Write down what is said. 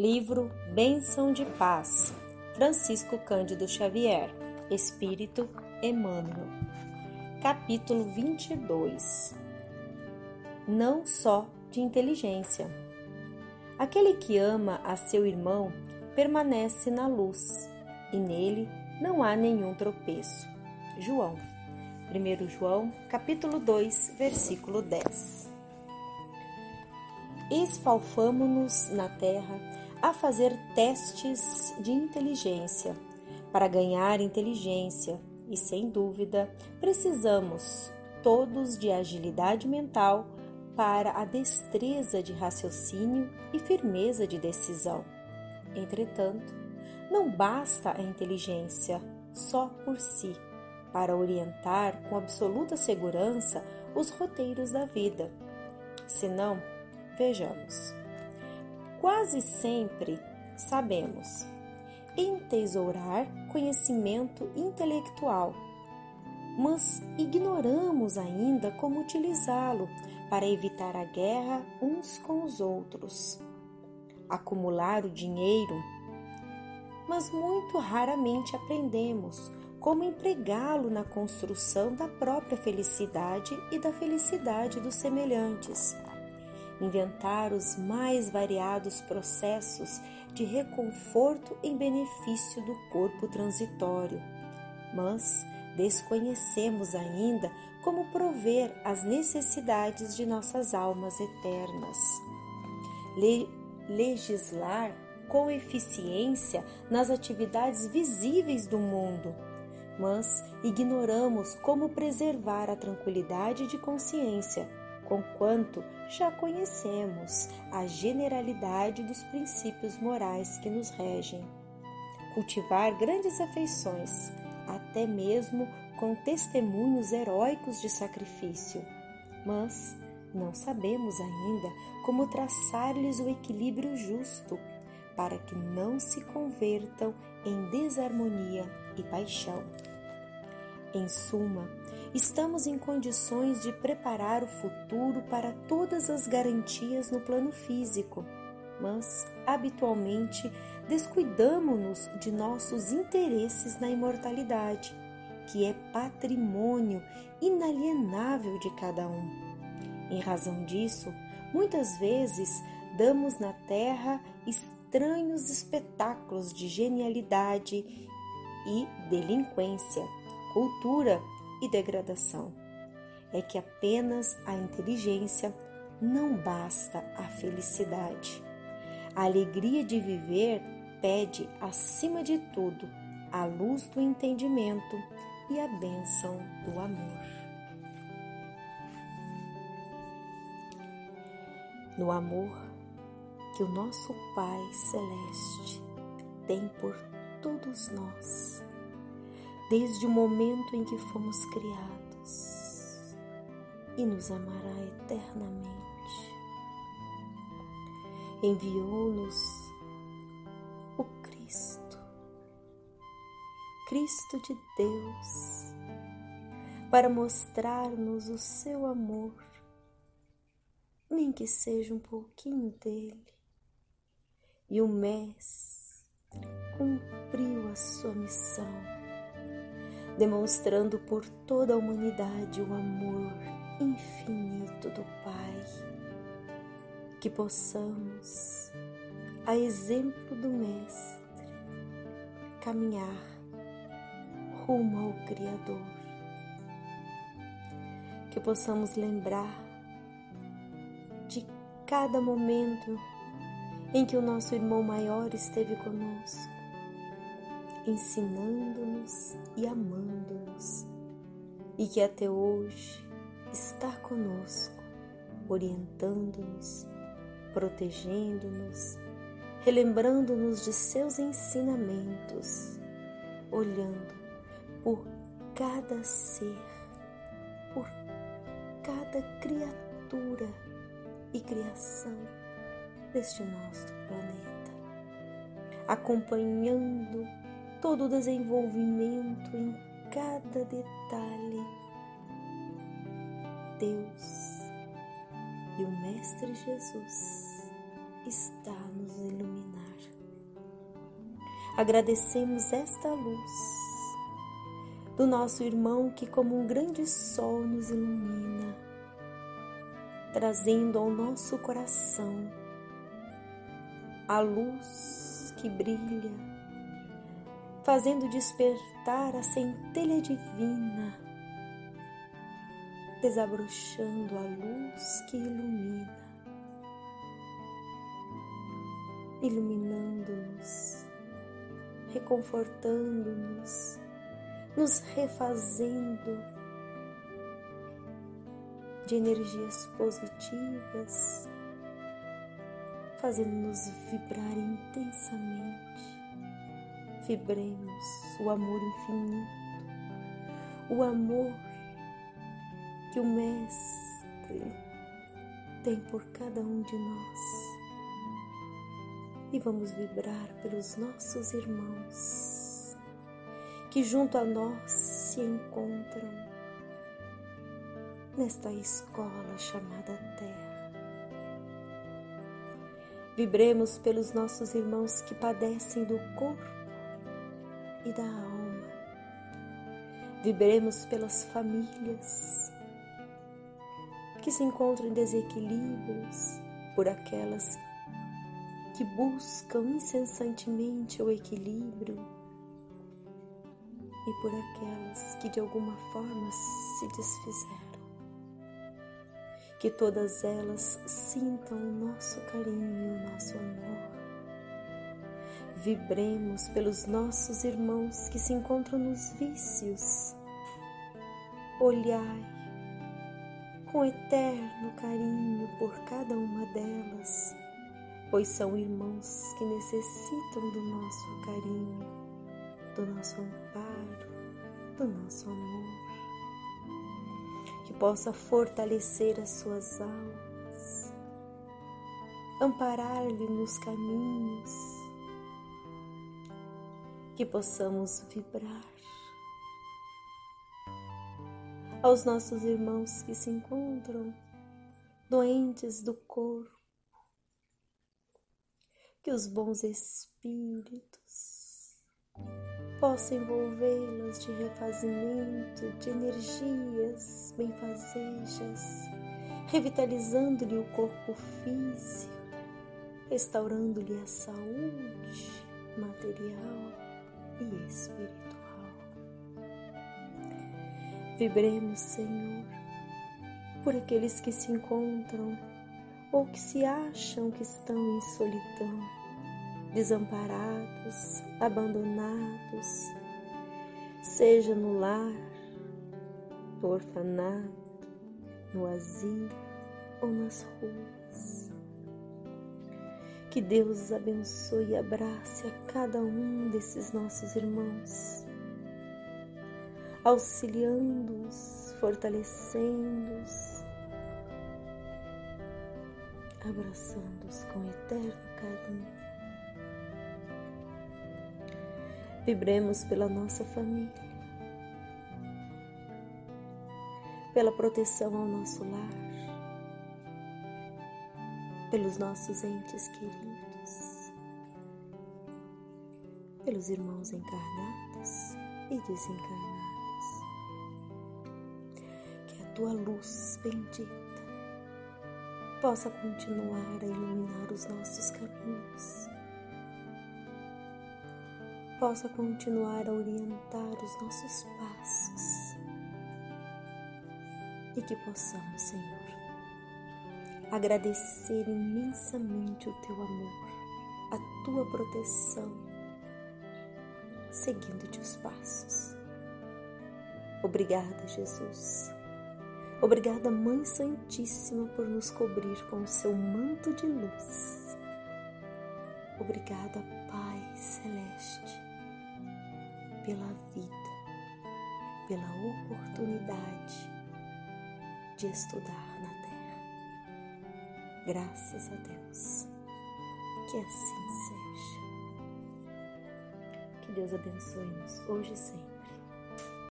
Livro Bênção de Paz, Francisco Cândido Xavier, Espírito Emmanuel. Capítulo 22 Não só de inteligência. Aquele que ama a seu irmão permanece na luz, e nele não há nenhum tropeço. João. 1 João, capítulo 2, versículo 10. Esfalfamo-nos na terra a fazer testes de inteligência para ganhar inteligência e, sem dúvida, precisamos todos de agilidade mental para a destreza de raciocínio e firmeza de decisão. Entretanto, não basta a inteligência só por si para orientar com absoluta segurança os roteiros da vida. Senão, vejamos. Quase sempre sabemos entesourar conhecimento intelectual, mas ignoramos ainda como utilizá-lo para evitar a guerra uns com os outros. Acumular o dinheiro, mas muito raramente aprendemos como empregá-lo na construção da própria felicidade e da felicidade dos semelhantes. Inventar os mais variados processos de reconforto em benefício do corpo transitório. Mas desconhecemos ainda como prover as necessidades de nossas almas eternas. Le legislar com eficiência nas atividades visíveis do mundo mas ignoramos como preservar a tranquilidade de consciência, conquanto já conhecemos a generalidade dos princípios morais que nos regem. Cultivar grandes afeições, até mesmo com testemunhos heróicos de sacrifício, mas não sabemos ainda como traçar-lhes o equilíbrio justo para que não se convertam em desarmonia e paixão. Em suma, estamos em condições de preparar o futuro para todas as garantias no plano físico, mas habitualmente descuidamos-nos de nossos interesses na imortalidade, que é patrimônio inalienável de cada um. Em razão disso, muitas vezes damos na terra estranhos espetáculos de genialidade e delinquência cultura e degradação. É que apenas a inteligência não basta a felicidade. A alegria de viver pede, acima de tudo, a luz do entendimento e a bênção do amor. No amor que o nosso Pai Celeste tem por todos nós desde o momento em que fomos criados e nos amará eternamente. Enviou-nos o Cristo, Cristo de Deus, para mostrar-nos o seu amor, nem que seja um pouquinho dele. E o Mestre cumpriu a sua missão demonstrando por toda a humanidade o amor infinito do Pai. Que possamos, a exemplo do Mestre, caminhar rumo ao Criador. Que possamos lembrar de cada momento em que o nosso irmão maior esteve conosco ensinando-nos e amando-nos, e que até hoje está conosco, orientando-nos, protegendo-nos, relembrando-nos de seus ensinamentos, olhando por cada ser, por cada criatura e criação deste nosso planeta, acompanhando todo o desenvolvimento em cada detalhe. Deus e o Mestre Jesus está nos iluminar. agradecemos esta luz do nosso irmão que, como um grande sol, nos ilumina, trazendo ao nosso coração a luz que brilha, fazendo despertar a centelha divina, desabrochando a luz que ilumina, iluminando-nos, reconfortando-nos, nos refazendo de energias positivas fazendo-nos vibrar intensamente. Vibremos o amor infinito, o amor que o Mestre tem por cada um de nós. E vamos vibrar pelos nossos irmãos que junto a nós se encontram nesta escola chamada Terra. Vibremos pelos nossos irmãos que padecem do corpo e da alma. Vibremos pelas famílias que se encontram em desequilíbrios, por aquelas que buscam incessantemente o equilíbrio e por aquelas que de alguma forma se desfizeram que todas elas sintam o nosso carinho o nosso amor. Vibremos pelos nossos irmãos que se encontram nos vícios. Olhai com eterno carinho por cada uma delas, pois são irmãos que necessitam do nosso carinho, do nosso amparo, do nosso amor que possa fortalecer as suas almas, amparar-lhe nos caminhos, que possamos vibrar. Aos nossos irmãos que se encontram doentes do corpo, que os bons espíritos possa envolvê-las de refazimento, de energias benfazejas, revitalizando-lhe o corpo físico, restaurando-lhe a saúde material e espiritual. Vibremos, Senhor, por aqueles que se encontram ou que se acham que estão em solidão desamparados, abandonados, seja no lar, no orfanato, no asilo ou nas ruas. Que Deus abençoe e abrace a cada um desses nossos irmãos, auxiliando-os, fortalecendo-os, abraçando-os com eterno carinho. Vibremos pela nossa família, pela proteção ao nosso lar, pelos nossos entes queridos, pelos irmãos encarnados e desencarnados. Que a tua luz bendita possa continuar a iluminar os nossos caminhos possa continuar a orientar os nossos passos e que possamos, Senhor, agradecer imensamente o teu amor, a tua proteção, seguindo-te os passos. Obrigada, Jesus. Obrigada, Mãe Santíssima, por nos cobrir com o seu manto de luz. Obrigada, Pai Celeste pela vida, pela oportunidade de estudar na. Graças a Deus. Que assim seja. Que Deus abençoe-nos hoje e sempre